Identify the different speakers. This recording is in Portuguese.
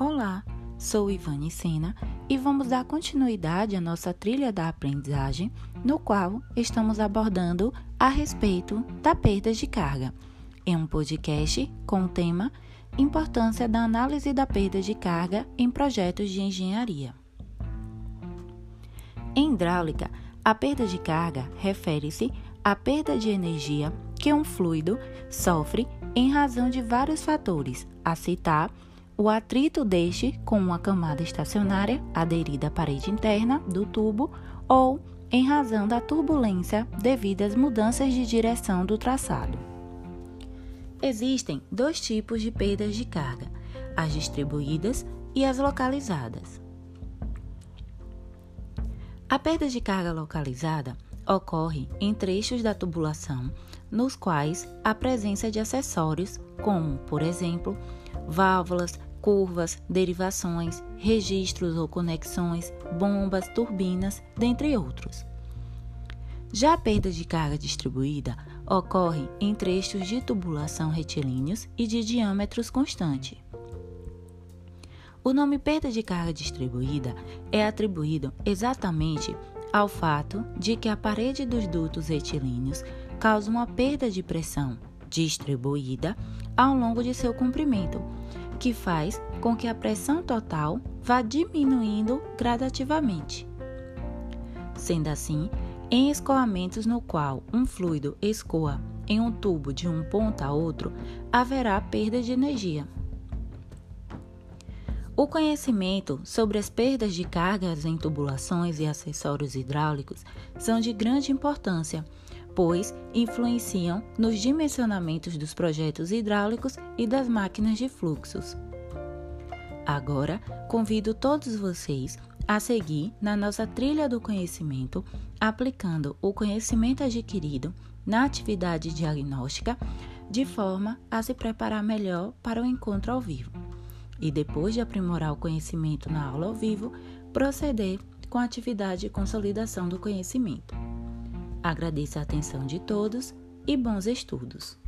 Speaker 1: Olá, sou Ivane Sena e vamos dar continuidade à nossa trilha da aprendizagem, no qual estamos abordando a respeito da perda de carga, em um podcast com o tema Importância da análise da perda de carga em projetos de engenharia. Em hidráulica, a perda de carga refere-se à perda de energia que um fluido sofre em razão de vários fatores, a citar o atrito deste com uma camada estacionária aderida à parede interna do tubo ou em razão da turbulência devido às mudanças de direção do traçado. Existem dois tipos de perdas de carga: as distribuídas e as localizadas. A perda de carga localizada ocorre em trechos da tubulação nos quais a presença de acessórios, como, por exemplo, válvulas, curvas, derivações, registros ou conexões, bombas, turbinas, dentre outros. Já a perda de carga distribuída ocorre em trechos de tubulação retilíneos e de diâmetros constante. O nome perda de carga distribuída é atribuído exatamente ao fato de que a parede dos dutos retilíneos causa uma perda de pressão distribuída ao longo de seu comprimento, que faz com que a pressão total vá diminuindo gradativamente. Sendo assim, em escoamentos no qual um fluido escoa em um tubo de um ponto a outro, haverá perda de energia. O conhecimento sobre as perdas de cargas em tubulações e acessórios hidráulicos são de grande importância, pois influenciam nos dimensionamentos dos projetos hidráulicos e das máquinas de fluxos. Agora, convido todos vocês a seguir na nossa trilha do conhecimento, aplicando o conhecimento adquirido na atividade diagnóstica, de forma a se preparar melhor para o encontro ao vivo. E depois de aprimorar o conhecimento na aula ao vivo, proceder com a atividade de consolidação do conhecimento. Agradeço a atenção de todos e bons estudos.